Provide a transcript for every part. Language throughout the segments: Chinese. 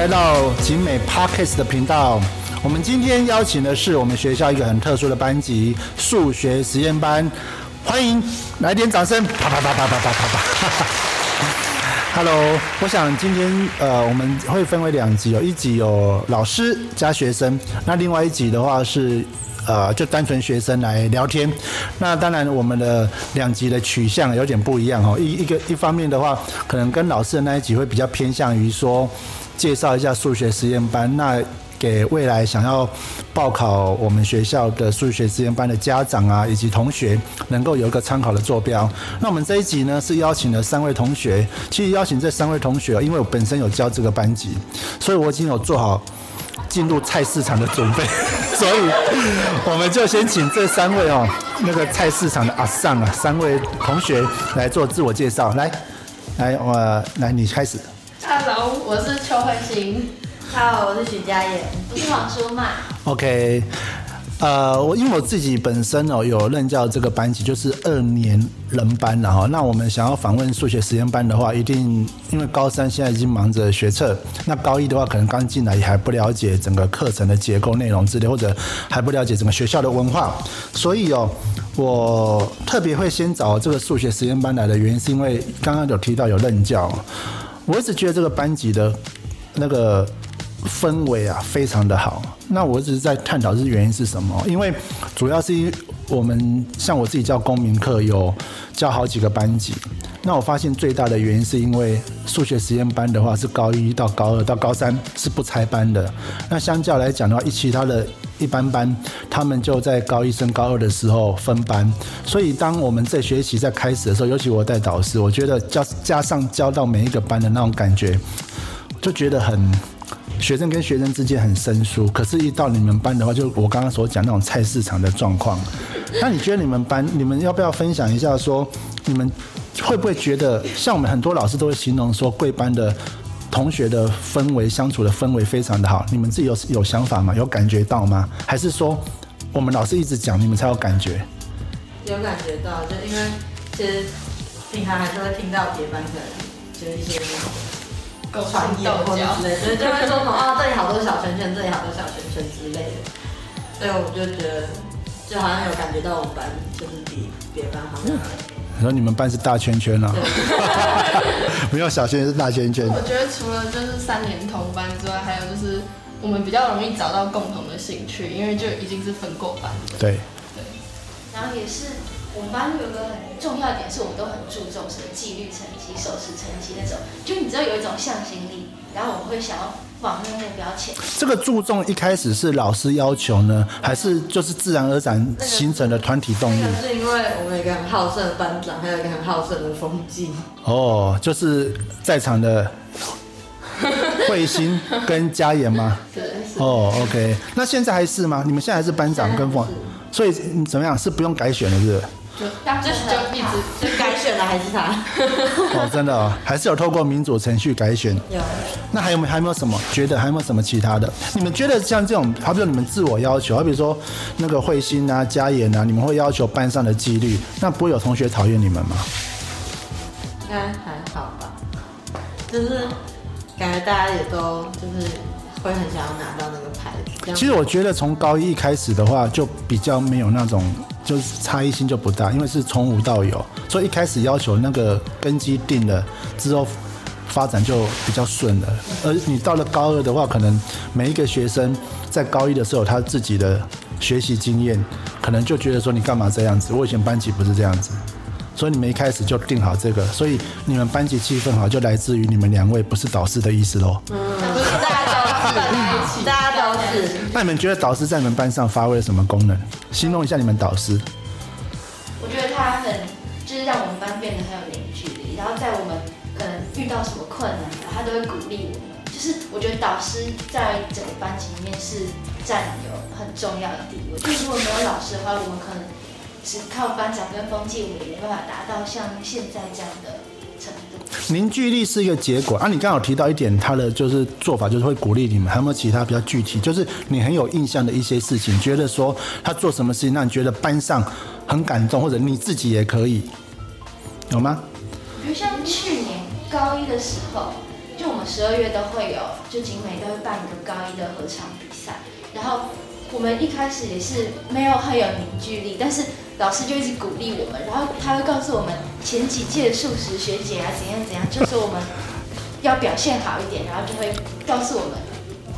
来到景美 Parkes 的频道。我们今天邀请的是我们学校一个很特殊的班级——数学实验班。欢迎，来点掌声！啪啪啪啪啪啪啪啪。Hello，我想今天呃我们会分为两集，有一集有老师加学生，那另外一集的话是。呃，就单纯学生来聊天。那当然，我们的两集的取向有点不一样哦。一一个一方面的话，可能跟老师的那一集会比较偏向于说，介绍一下数学实验班。那给未来想要报考我们学校的数学实验班的家长啊，以及同学，能够有一个参考的坐标。那我们这一集呢，是邀请了三位同学。其实邀请这三位同学，因为我本身有教这个班级，所以我已经有做好。进入菜市场的准备，所以我们就先请这三位哦，那个菜市场的阿尚啊，三位同学来做自我介绍。来，来，我来，你开始。Hello，我是邱慧欣。Hello，我是许佳妍。我是黄淑曼。OK。呃，我因为我自己本身哦有任教这个班级，就是二年人班了哈。那我们想要访问数学实验班的话，一定因为高三现在已经忙着学测，那高一的话可能刚进来也还不了解整个课程的结构内容之类，或者还不了解整个学校的文化，所以哦，我特别会先找这个数学实验班来的原因，是因为刚刚有提到有任教，我一直觉得这个班级的那个。氛围啊，非常的好。那我只是在探讨是原因是什么？因为主要是因我们像我自己教公民课，有教好几个班级。那我发现最大的原因是因为数学实验班的话是高一到高二到高三是不拆班的。那相较来讲的话，一其他的一般班，他们就在高一升高二的时候分班。所以当我们这学期在开始的时候，尤其我带导师，我觉得教加上教到每一个班的那种感觉，就觉得很。学生跟学生之间很生疏，可是，一到你们班的话，就我刚刚所讲那种菜市场的状况。那你觉得你们班，你们要不要分享一下？说你们会不会觉得，像我们很多老师都会形容说，贵班的同学的氛围、相处的氛围非常的好。你们自己有有想法吗？有感觉到吗？还是说我们老师一直讲，你们才有感觉？有感觉到，就因为其实平常还是会听到别班的，就一些。传言或者之类，所以就会说什么啊，这里好多小圈圈，这里好多小圈圈之类的。所以我就觉得，就好像有感觉到我们班就是比别班好。你说你们班是大圈圈啊？没有小圈圈是大圈圈。我觉得除了就是三年同班之外，还有就是我们比较容易找到共同的兴趣，因为就已经是分过班的。对。对。然后也是。我们班有个很重要的点，是我们都很注重什么纪律成绩、守时成绩那种，就你知道有一种向心力，然后我们会想要往那个目标前。这个注重一开始是老师要求呢，还是就是自然而然形成的团体动力？是因为我们有一个很好胜的班长，还有一个很好胜的风纪。哦，就是在场的慧心跟嘉言吗？对。哦，OK，那现在还是吗？你们现在还是班长跟风，所以怎么样？是不用改选了，是不是？就就是就一直就改选的，还是他？哦，真的哦，还是有透过民主程序改选。有。那还有没还有没有什么？觉得还有没有什么其他的？你们觉得像这种，好比说你们自我要求，好比说那个慧心啊、嘉言啊，你们会要求班上的纪律，那不会有同学讨厌你们吗？应该还好吧，就是感觉大家也都就是会很想要拿到那个牌子。其实我觉得从高一开始的话，就比较没有那种。就是差异性就不大，因为是从无到有，所以一开始要求那个根基定了之后，发展就比较顺了。而你到了高二的话，可能每一个学生在高一的时候，他自己的学习经验，可能就觉得说你干嘛这样子？我以前班级不是这样子，所以你们一开始就定好这个，所以你们班级气氛好，就来自于你们两位不是导师的意思喽。嗯，是 大家都是。那你们觉得导师在你们班上发挥了什么功能？形容一下你们导师。我觉得他很，就是让我们班变得很有凝聚力。然后在我们可能遇到什么困难，他都会鼓励我们。就是我觉得导师在整个班级里面是占有很重要的地位。就是如果没有老师的话，我们可能只靠班长跟风纪，我们也没办法达到像现在这样的。凝聚力是一个结果啊！你刚好提到一点，他的就是做法就是会鼓励你们，还有没有其他比较具体？就是你很有印象的一些事情，觉得说他做什么事情让你觉得班上很感动，或者你自己也可以有吗？比如像去年高一的时候，就我们十二月都会有，就景美都会办一个高一的合唱比赛，然后我们一开始也是没有很有凝聚力，但是老师就一直鼓励我们，然后他会告诉我们前几届的素食学姐啊怎样怎样，就说我们要表现好一点，然后就会告诉我们，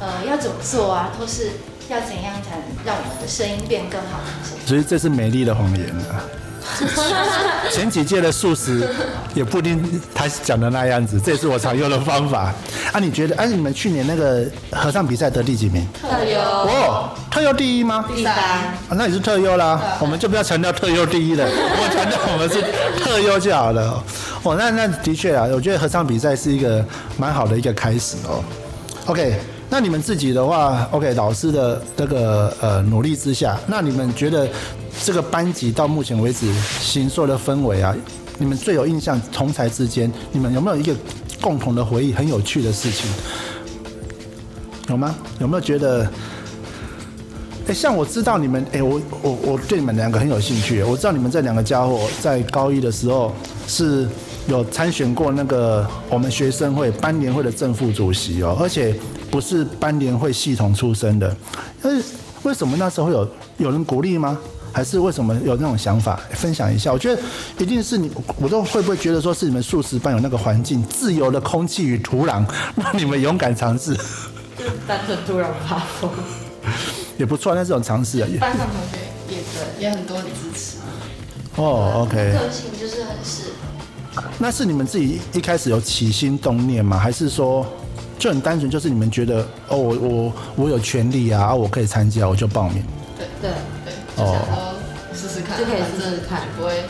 呃，要怎么做啊，或是要怎样才能让我们的声音变更好。所以这是美丽的谎言啊。前几届的素食也不一定他讲的那样子，这也是我常用的方法。啊，你觉得？哎、你们去年那个合唱比赛得第几名？特优哦，特优第一吗？第三，啊，那你是特优啦，我们就不要强调特优第一了，我强调我们是特优就好了。哦，那那的确啊，我觉得合唱比赛是一个蛮好的一个开始哦。OK，那你们自己的话，OK，老师的这个呃努力之下，那你们觉得这个班级到目前为止形塑的氛围啊，你们最有印象，同才之间，你们有没有一个共同的回忆，很有趣的事情？有吗？有没有觉得？哎，像我知道你们，哎，我我我对你们两个很有兴趣。我知道你们这两个家伙在高一的时候是有参选过那个我们学生会班联会的正副主席哦，而且不是班联会系统出身的。但是为什么那时候有有人鼓励吗？还是为什么有那种想法？分享一下。我觉得一定是你，我都会不会觉得说是你们素食班有那个环境，自由的空气与土壤，让你们勇敢尝试，就单纯突然发疯。也不错。那这种尝试班上同学也对，也很多的支持。哦，OK。个性就是很适合。那是你们自己一开始有起心动念吗？还是说就很单纯，就是你们觉得哦，我我我有权利啊，啊我可以参加，我就报名。对对，对，就想说试试看，就可以试试看不会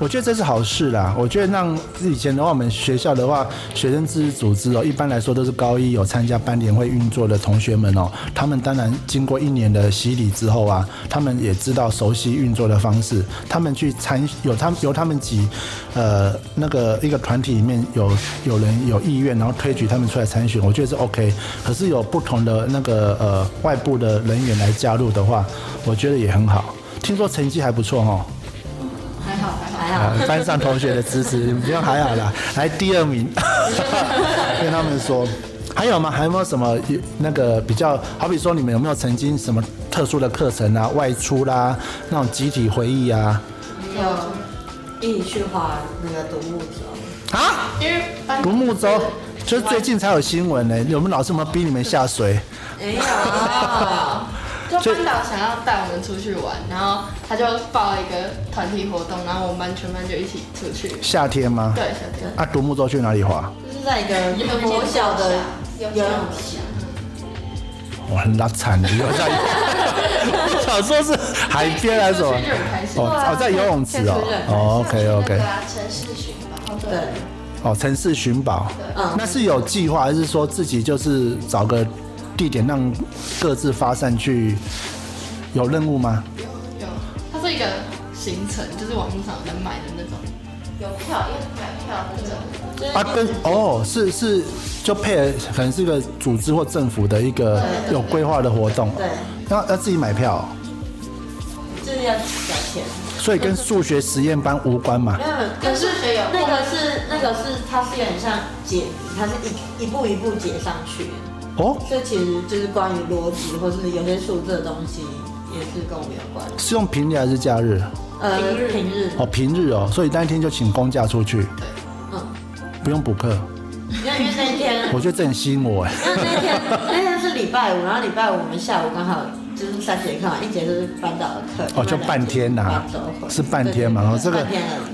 我觉得这是好事啦。我觉得让以前的话，我们学校的话，学生自治组织哦，一般来说都是高一有参加班联会运作的同学们哦，他们当然经过一年的洗礼之后啊，他们也知道熟悉运作的方式，他们去参有他们由他们几呃那个一个团体里面有有人有意愿，然后推举他们出来参选，我觉得是 OK。可是有不同的那个呃外部的人员来加入的话，我觉得也很好。听说成绩还不错哦。还好还好。啊，班上同学的支持，你不用还好啦，来第二名，跟他们说。还有吗？还有没有什么那个比较？好比说，你们有没有曾经什么特殊的课程啊、外出啦、那种集体回忆啊？有一起去滑那个独木舟，啊，因为独木舟，就是最近才有新闻呢、有没有老师有没有逼你们下水？没有，就班导想要带我们出去玩，然后他就报了一个团体活动，然后我们班全班就一起出去。夏天吗？对，夏天啊，独木舟去哪里滑？就是在一个国小的游泳池，我很拉惨的，游在，我想说是海边还是什么。哦哦，在游泳池哦。哦，OK 那 OK 城市寻宝，对，哦，城市寻宝，嗯那是有计划，还是说自己就是找个地点让各自发散去？有任务吗？有有，它是一个行程，就是网络上有在卖的那种。有票要买票那种。就是啊，跟哦，是是，就配合可能是一个组织或政府的一个有规划的活动，对，要要自己买票哦，就是要缴钱。所以跟数学实验班无关嘛没。有，跟数学有那个是那个是它是有点像解谜，它是一一步一步解上去的，哦，所以其实就是关于逻辑或是有些数字的东西也是跟我们有关。是用平日还是假日？呃，平日平日，哦，平日哦，所以那一天就请公假出去，嗯，不用补课。因为因为那一天，我觉得这很吸引我哎。因为那天那天是礼拜五，然后礼拜五我们下午刚好就是三节课嘛，一节就是班导的课，哦，就半天呐、班周会是半天嘛。然后这个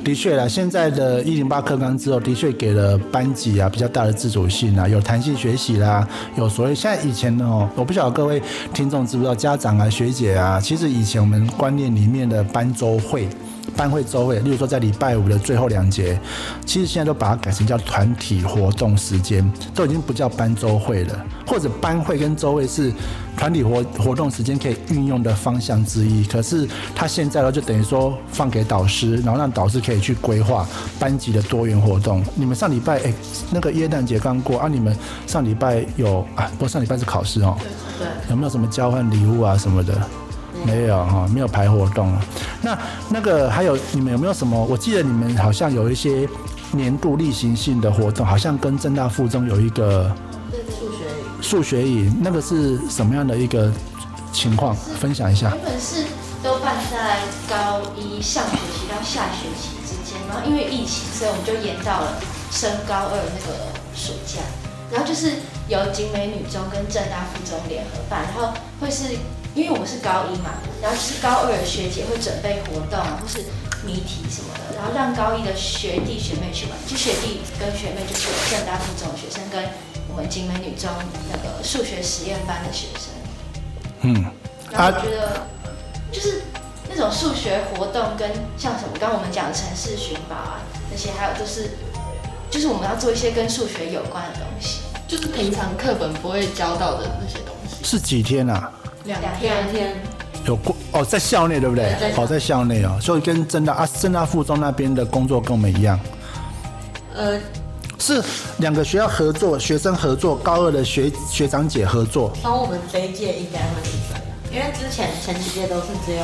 的确啦，现在的一零八课纲之后，的确给了班级啊比较大的自主性啊，有弹性学习啦，有所谓现在以前呢哦，我不晓得各位听众知不知道，家长啊学姐啊，其实以前我们观念里面的班周会。班会周会，例如说在礼拜五的最后两节，其实现在都把它改成叫团体活动时间，都已经不叫班周会了，或者班会跟周会是团体活活动时间可以运用的方向之一。可是他现在呢，就等于说放给导师，然后让导师可以去规划班级的多元活动。你们上礼拜哎，那个耶诞节刚过啊，你们上礼拜有啊？不过上礼拜是考试哦，对，有没有什么交换礼物啊什么的？没有哈，没有排活动。那那个还有你们有没有什么？我记得你们好像有一些年度例行性的活动，好像跟正大附中有一个对对，数学数学营，那个是什么样的一个情况？分享一下。原本是都办在高一上学期到下学期之间，然后因为疫情，所以我们就延到了升高二那个暑假。然后就是由景美女中跟正大附中联合办，然后会是因为我们是高一嘛，然后就是高二的学姐会准备活动啊，或是谜题什么的，然后让高一的学弟学妹去玩，就学弟跟学妹就是正大附中的学生跟我们景美女中那个数学实验班的学生。嗯，然后我觉得就是那种数学活动跟像什么刚刚我们讲的城市寻宝啊那些，还有就是就是我们要做一些跟数学有关的东西。就是平常课本不会教到的那些东西。是几天啊？两两天，有过哦，在校内对不对？对在？校。哦，在校内哦，所以跟正大啊正大附中那边的工作跟我们一样，呃，是两个学校合作，学生合作，高二的学学长姐合作。从我们这一届应该会是这样，因为之前前几届都是只有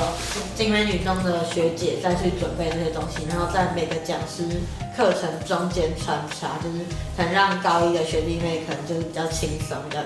景美女中的学姐再去准备这些东西，然后在每个讲师课程中间穿插，就是可能让高一的学弟妹可能就是比较轻松，比较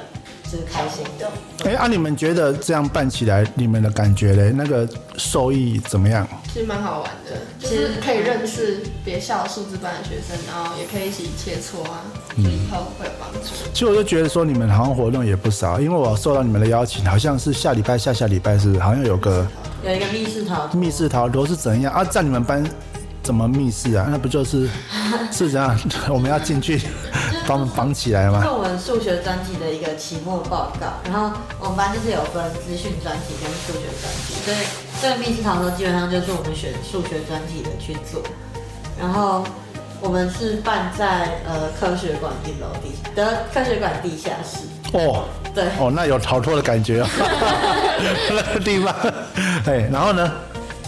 就是开心的。哎，啊，你们觉得这样办起来，你们的感觉嘞？那个受益怎么样？其实蛮好玩的，就是可以认识别校数字班的学生，然后也可以一起切磋啊，嗯以后会有帮助。其实我就觉得说，你们好像活动也不少，因为我受到你们的邀请，好像是下礼拜、下下礼拜是好像有个有一个密室逃脱，密室逃脱是怎样啊？在你们班怎么密室啊？那不就是是这样？我们要进去把我们绑起来吗是？我们数学专题的一个期末报告，然后我们班就是有分资讯专题跟数学专题，所以这个密室逃脱基本上就是我们选数学专题的去做，然后我们是办在呃科学馆一楼地的科学馆地下室，哦对，哦，那有逃脱的感觉哦，那个地方。哎，然后呢？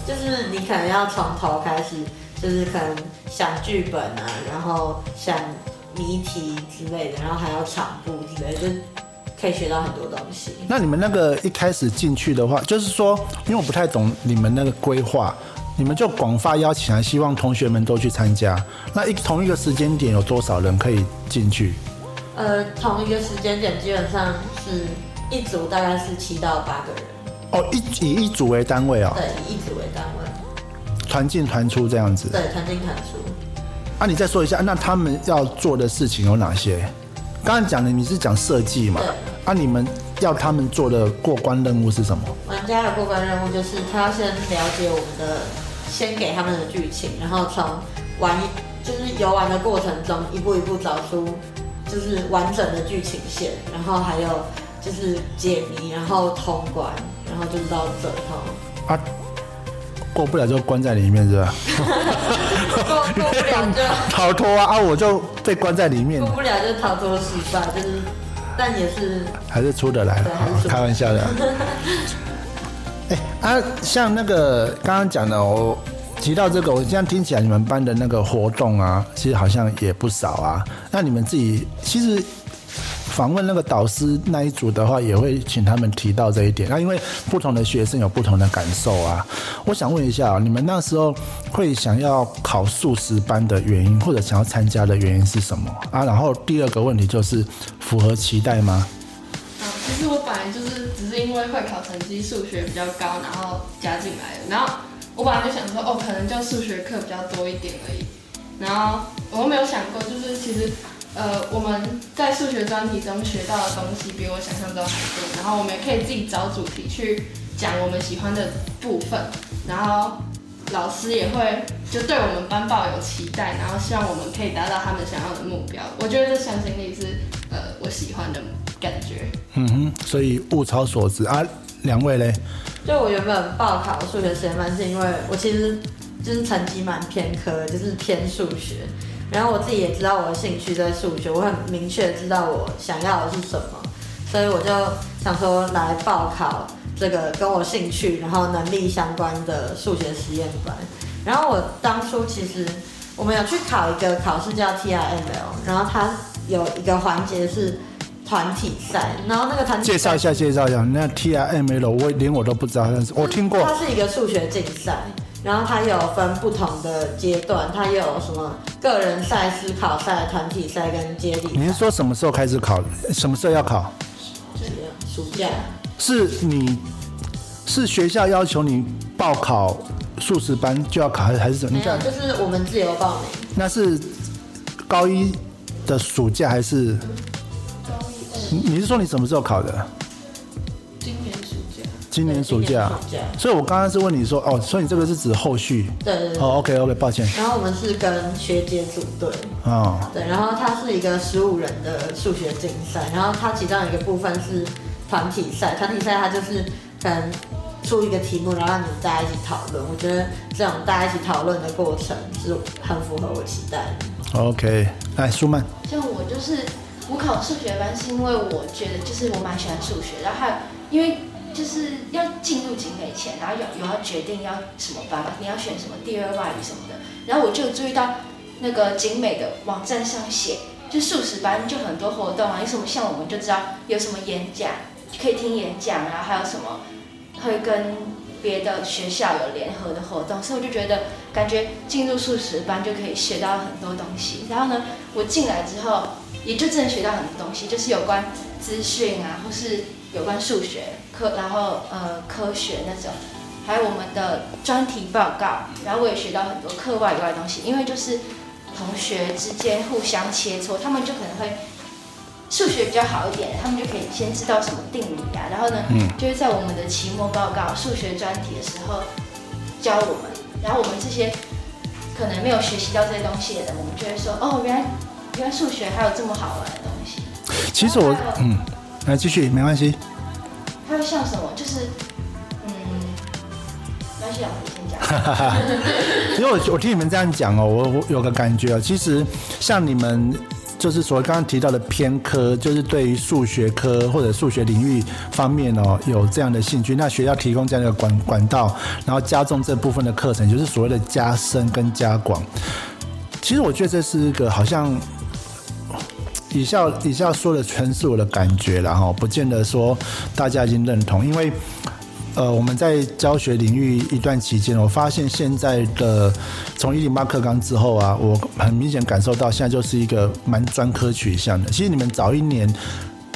就是你可能要从头开始，就是可能想剧本啊，然后想谜题之类的，然后还要场布之类的，就可以学到很多东西。那你们那个一开始进去的话，就是说，因为我不太懂你们那个规划，你们就广发邀请来，希望同学们都去参加。那一同一个时间点有多少人可以进去？呃，同一个时间点基本上是一组大概是七到八个人，哦，一以一组为单位哦，对，以一组为单位，团进团出这样子。对，团进团出。啊，你再说一下，那他们要做的事情有哪些？刚刚讲的你是讲设计嘛对？啊，你们要他们做的过关任务是什么？玩家的过关任务就是他要先了解我们的，先给他们的剧情，然后从玩就是游玩的过程中一步一步找出就是完整的剧情线，然后还有就是解谜，然后通关，然后就是到最后啊，过不了就关在里面是吧？过过不了就逃脱啊啊，我就被关在里面过，不了就逃脱失败，就是但也是还是出得来对还是出得来开玩笑的。哎、啊，像那个刚刚讲的，我提到这个，我这样听起来，你们班的那个活动啊，其实好像也不少啊。那你们自己其实访问那个导师那一组的话，也会请他们提到这一点。那因为不同的学生有不同的感受啊，我想问一下、你们那时候会想要考数十班的原因，或者想要参加的原因是什么啊？然后第二个问题就是符合期待吗？嗯，其实我本来就是只是因为会考成绩数学比较高，然后加进来的。然后我本来就想说，哦，可能就数学课比较多一点而已。然后我又没有想过，就是其实，呃，我们在数学专题中学到的东西比我想象中还多。然后我们也可以自己找主题去讲我们喜欢的部分。然后老师也会就对我们班抱有期待，然后希望我们可以达到他们想要的目标。我觉得这向心力是呃我喜欢的感觉。嗯哼，所以物超所值啊。两位嘞？就我原本报考数学实验班，是因为我其实就是成绩蛮偏科，就是偏数学。然后我自己也知道我的兴趣在数学，我很明确知道我想要的是什么，所以我就想说来报考这个跟我兴趣然后能力相关的数学实验班。然后我当初其实我们有去考一个考试叫 TRML，然后它有一个环节是团体赛，然后那个团体介绍一下，介绍一下。那 T R M L，我连我都不知道，但是我听过。它是一个数学竞赛，然后它有分不同的阶段，它有什么个人赛、思考赛、团体赛跟接力你是说什么时候开始考？什么时候要考？暑假。是你是学校要求你报考素食班就要考，还是还是怎么？没有，就是我们自由报名。那是高一的暑假还是？你你是说你什么时候考的？今年暑假。所以我刚刚是问你说，哦，所以你这个是指后续？对对对。哦，OK OK，抱歉。然后我们是跟学姐组队，哦，对，然后它是一个十五人的数学竞赛，然后它其中有一个部分是团体赛，团体赛它就是可能出一个题目，然后让你们大家一起讨论。我觉得这种大家一起讨论的过程是很符合我期待的。OK，来，舒曼，像我就是我考数学班，是因为我觉得就是我蛮喜欢数学，然后还有因为就是要进入景美前，然后有有要决定要什么班，你要选什么第二外语什么的，然后我就注意到那个景美的网站上写，就素食班就很多活动啊，有什么像我们就知道有什么演讲，可以听演讲，然后还有什么会跟别的学校有联合的活动，所以我就觉得感觉进入素食班就可以学到很多东西。然后呢，我进来之后也就真的学到很多东西，就是有关资讯啊，或是有关数学科，然后呃科学那种，还有我们的专题报告。然后我也学到很多课外以外的东西，因为就是同学之间互相切磋，他们就可能会。数学比较好一点，他们就可以先知道什么定理啊，然后呢，嗯就是在我们的期末报告数学专题的时候教我们，然后我们这些可能没有学习到这些东西的人，我们就会说，哦，原来原来数学还有这么好玩的东西。其实我，嗯，来继续，没关系。还有像什么，就是嗯，没关系啊，我先讲。因为我我听你们这样讲哦，我我有个感觉哦，其实像你们就是所谓刚刚提到的偏科，就是对于数学科或者数学领域方面哦有这样的兴趣，那学校提供这样的管管道，然后加重这部分的课程，就是所谓的加深跟加广。其实我觉得这是一个好像以下以下说的全是我的感觉了哈，不见得说大家已经认同，因为呃我们在教学领域一段期间，我发现现在的从一零八课纲之后啊，我很明显感受到现在就是一个蛮专科取向的。其实你们早一年。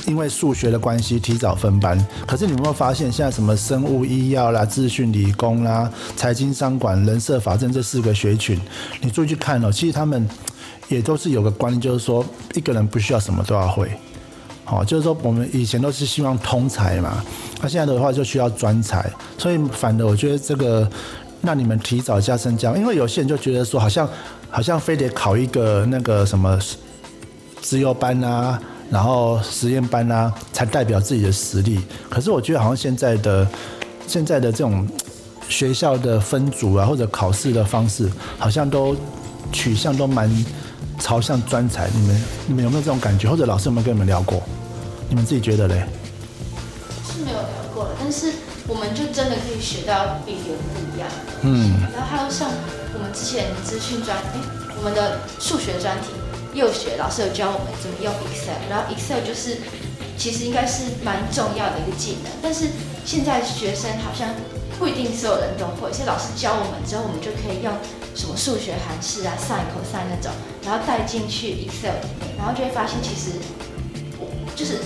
因为数学的关系提早分班，可是你有没有发现，现在什么生物医药啦、资讯理工啦、财经商管、人社法政这四个学群，你注意去看哦，其实他们也都是有个观念，就是说一个人不需要什么都要会。好、就是说我们以前都是希望通才嘛，那、现在的话就需要专才，所以反的，我觉得这个让你们提早加深加，因为有些人就觉得说，好像好像非得考一个那个什么资优班啊，然后实验班啊，才代表自己的实力。可是我觉得好像现在的现在的这种学校的分组啊，或者考试的方式，好像都取向都蛮朝向专才。你们你们有没有这种感觉？或者老师有没有跟你们聊过？你们自己觉得嘞？是没有聊过了，但是我们就真的可以学到比别人不一样。嗯然后还有像我们之前资讯专，哎，我们的数学专题又学老师有教我们怎么用 Excel，然后 Excel 就是其实应该是蛮重要的一个技能，但是现在学生好像不一定所有人都会，所以老师教我们之后，我们就可以用什么数学函式啊、sin、cos 那种，然后带进去 Excel，然后就会发现其实就是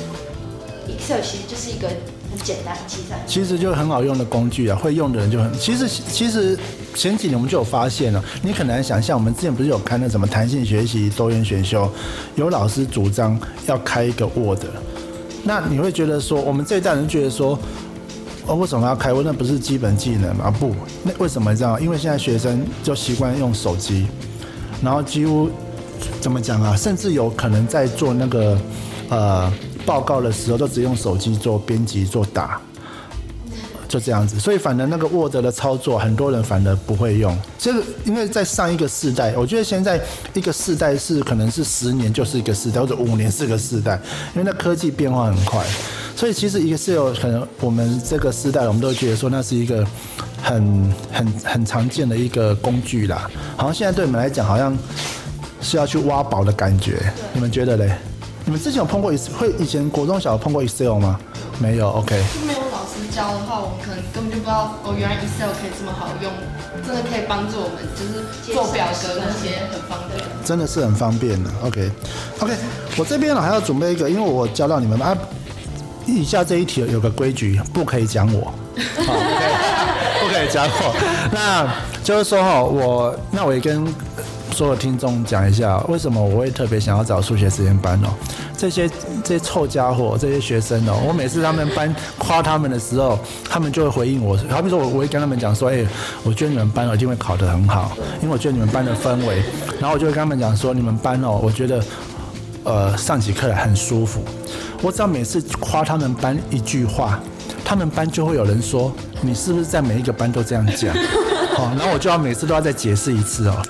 Excel 其实就是一个很简单的计算。其实就很好用的工具啊，会用的人就很。其实其实前几年我们就有发现了，你很难想象，我们之前不是有开那什么弹性学习、多元选修，有老师主张要开一个 Word，那你会觉得说，我们这一代人觉得说。哦，为什么要开会那不是基本技能吗？不，那为什么这样？因为现在学生就习惯用手机，然后几乎怎么讲啊？甚至有可能在做那个呃报告的时候，都只用手机做编辑、做打，就这样子。所以反而那个 Word 的操作，很多人反而不会用。这个因为在上一个世代，我觉得现在一个世代是可能是十年就是一个世代，或者五年是个世代，因为那科技变化很快。所以其实一个是有可能我们这个时代，我们都觉得说那是一个很很很常见的一个工具啦。好像现在对你们来讲，好像是要去挖宝的感觉。你们觉得嘞？你们之前有碰过 Excel？会以前国中小有碰过 Excel 吗？没有。OK。就没有老师师教的话，我们可能根本就不知道哦，原来 Excel 可以这么好用，真的可以帮助我们，就是做表格那些很方便。真的是很方便的。OK，OK，、我这边呢还要准备一个，因为我教到你们啊，以下这一题有个规矩，不可以讲我，好，不可以讲我。那就是说哈，我那我也跟所有听众讲一下，为什么我会特别想要找数学实验班哦。这些这些臭家伙，这些学生哦，我每次他们班夸他们的时候，他们就会回应我。好比说我我会跟他们讲说，哎、我觉得你们班哦一定会考得很好，因为我觉得你们班的氛围。然后我就会跟他们讲说，你们班哦，我觉得呃上起课来很舒服。我只要每次夸他们班一句话，他们班就会有人说，你是不是在每一个班都这样讲？好，然后我就要每次都要再解释一次哦。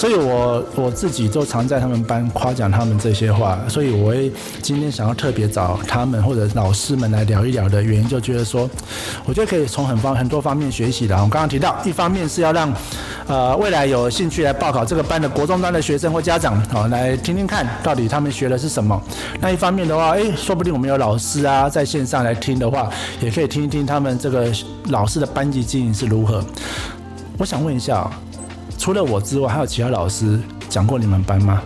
所以我我自己都常在他们班夸奖他们这些话，所以我会今天想要特别找他们或者老师们来聊一聊的原因，就觉得说，我觉得可以从很方很多方面学习的。我刚刚提到，一方面是要让呃未来有兴趣来报考这个班的国中端的学生或家长，好、来听听看到底他们学的是什么。那一方面的话，诶，说不定我们有老师啊在线上来听的话，也可以听一听他们这个老师的班级经营是如何。我想问一下、除了我之外，还有其他老师讲过你们班吗？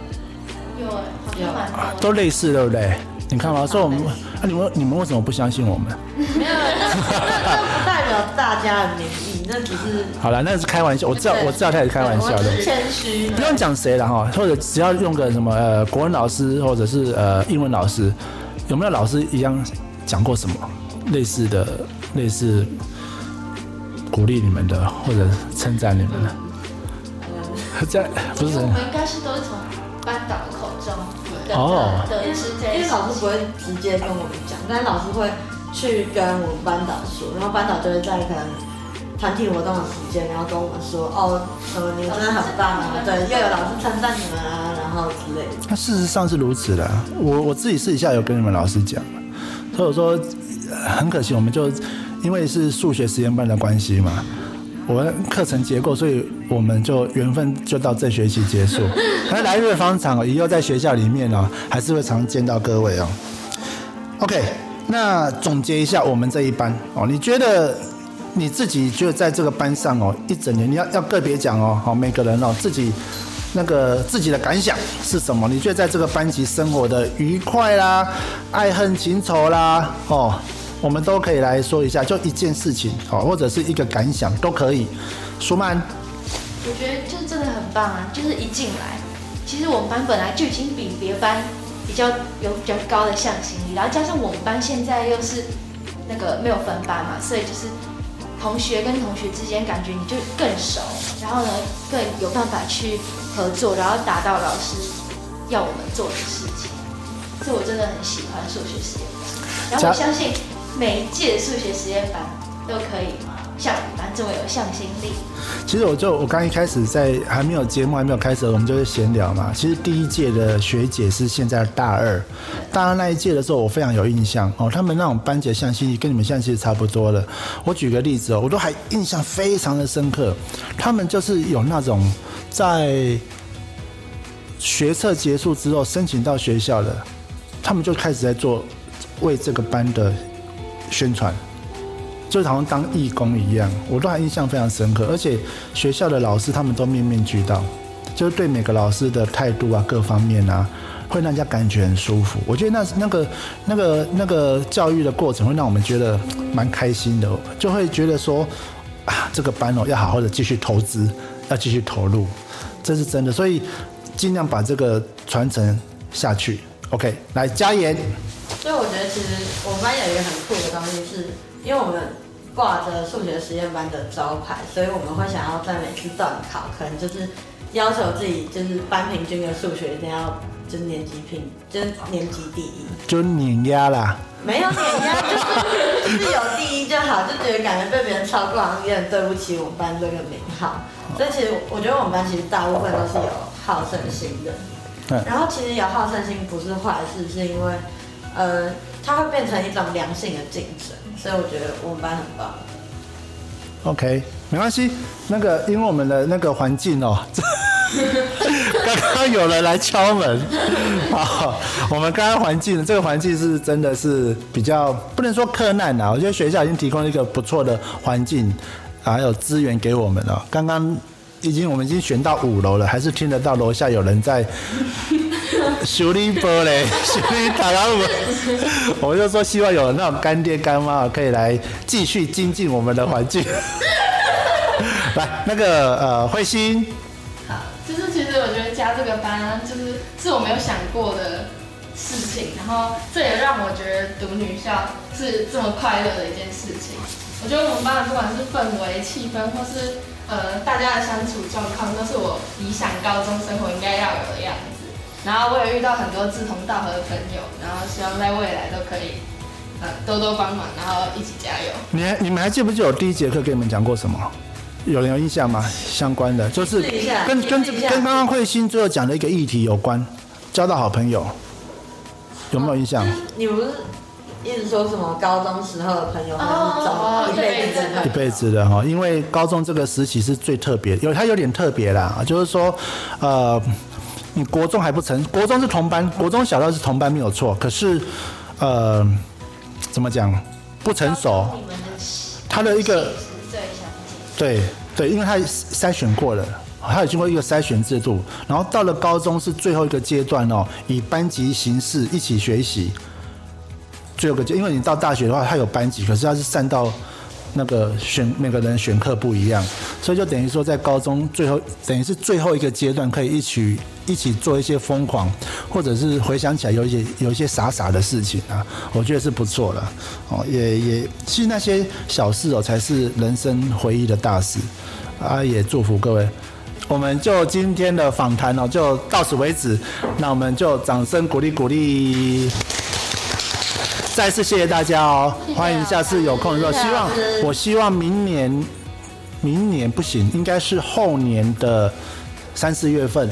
有哎，好像蛮多的。都类似，对不对？你看嘛，所以我们，啊，你们你们为什么不相信我们？没有，那那不代表大家的名义，那只是好了，那是开玩笑，我知道，我知道他也是开玩笑的谦虚。不用讲谁了哈，或者只要用个什么呃国文老师或者是呃英文老师，有没有老师一样讲过什么类似的类似鼓励你们的或者称赞你们的？在不是我们应该是都是从班导的口中得哦得得知这因为。老师不会直接跟我们讲，但老师会去跟我们班导说，然后班导就会在可能团体活动的时间，然后跟我们说，哦，什么你们真的很棒啊，对，又有老师称赞你们啊，然后之类的。那事实上是如此的，我我自己私底下有跟你们老师讲，所以我说呃很可惜，我们就因为是数学实验班的关系嘛，我们课程结构，所以我们就缘分就到这学期结束。那来日方长，以后在学校里面呢、还是会常见到各位哦。OK，那总结一下我们这一班哦，你觉得你自己就在这个班上哦，一整年你要要个别讲哦，好每个人哦自己那个自己的感想是什么？你觉得在这个班级生活的愉快啦、爱恨情仇啦，哦，我们都可以来说一下，就一件事情好，或者是一个感想都可以。舒曼，我觉得就是真的很棒啊！就是一进来，其实我们班本来就已经比别班比较有比较高的向心力，然后加上我们班现在又是那个没有分班嘛，所以就是同学跟同学之间感觉你就更熟，然后呢更有办法去合作，然后达到老师要我们做的事情。所以我真的很喜欢数学实验班，然后我相信每一届数学实验班都可以像我们班这么有向心力。其实我就我刚一开始在还没有节目还没有开始，我们就是闲聊嘛。其实第一届的学姐是现在的大二，大二那一届的时候我非常有印象哦，他们那种班级的向心力跟你们现在其实差不多了。我举个例子哦，我都还印象非常的深刻，他们就是有那种在学测结束之后申请到学校的，他们就开始在做为这个班的宣传。就好像当义工一样，我都还印象非常深刻。而且学校的老师他们都面面俱到，就是对每个老师的态度啊、各方面啊，会让人家感觉很舒服。我觉得那那个那个那个教育的过程会让我们觉得蛮开心的，就会觉得说啊，这个班哦要好好的继续投资，要继续投入，这是真的。所以尽量把这个传承下去。OK，来加盐。所以我觉得其实我们班有一个很酷的东西是，因为我们挂着数学实验班的招牌，所以我们会想要在每次段考，可能就是要求自己就是班平均的数学一定要就是年级平，就是年级第一。就碾压啦，没有碾压，就是就是有第一就好，就觉得感觉被别人超过，好像有点对不起我们班这个名号。所以其实我觉得我们班其实大部分都是有好胜心的。嗯然后其实有好胜心不是坏事，是因为呃它会变成一种良性的竞争，所以我觉得我们班很棒。OK，没关系。那个，因为我们的那个环境哦，刚刚有人来敲门。好，我们刚刚环境，这个环境是真的是比较不能说困难啊，我觉得学校已经提供一个不错的环境，还有资源给我们了。刚刚已经我们已经选到五楼了，还是听得到楼下有人在修理玻璃、修理塔拉门。我就说希望有那种干爹干妈可以来继续精进我们的环境。来，那个呃，慧心，好，就是其实我觉得加这个班就是是我没有想过的事情，然后这也让我觉得读女校是这么快乐的一件事情。我觉得我们班的不管是氛围、气氛，或是呃大家的相处状况，都是我理想高中生活应该要有的样子。然后我也遇到很多志同道合的朋友，然后希望在未来都可以呃多多帮忙，然后一起加油。你还你们还记不记得我第一节课给你们讲过什么？有人有印象吗？相关的就是跟跟跟刚刚慧心最后讲的一个议题有关，交到好朋友，有没有印象？你不是一直说什么高中时候的朋友哦那种一辈子的朋一友？辈子的哈，因为高中这个时期是最特别，有它有点特别啦，就是说，呃，你国中还不成，国中是同班，国中小到是同班没有错，可是，呃，怎么讲，不成熟，他的一个。对对，因为他筛选过了，他有经过一个筛选制度，然后到了高中是最后一个阶段哦，以班级形式一起学习。最后一个阶，因为你到大学的话，它有班级，可是它是散到那个选每个人选课不一样，所以就等于说在高中最后等于是最后一个阶段，可以一起一起做一些疯狂，或者是回想起来有一些有一些傻傻的事情啊，我觉得是不错的哦，也也其实那些小事哦才是人生回忆的大事啊，也祝福各位。我们就今天的访谈呢，就到此为止。那我们就掌声鼓励鼓励。再次谢谢大家哦，欢迎下次有空的时候，希望我希望明年，明年不行，应该是后年的三四月份，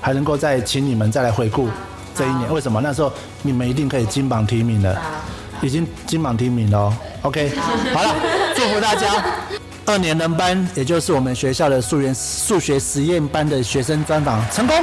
还能够再请你们再来回顾这一年。为什么？那时候你们一定可以金榜题名了，已经金榜题名了哦。OK，好了，祝福大家。二年能班，也就是我们学校的数学数学实验班的学生专访成功。